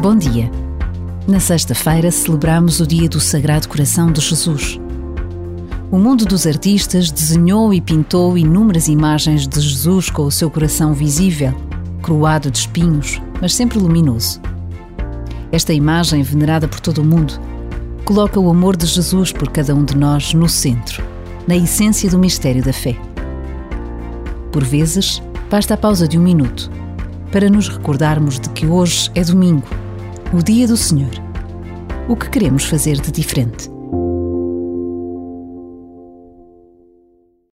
Bom dia. Na sexta-feira celebramos o Dia do Sagrado Coração de Jesus. O mundo dos artistas desenhou e pintou inúmeras imagens de Jesus com o seu coração visível, coroado de espinhos, mas sempre luminoso. Esta imagem, venerada por todo o mundo, coloca o amor de Jesus por cada um de nós no centro, na essência do mistério da fé. Por vezes, basta a pausa de um minuto para nos recordarmos de que hoje é domingo o dia do Senhor. O que queremos fazer de diferente?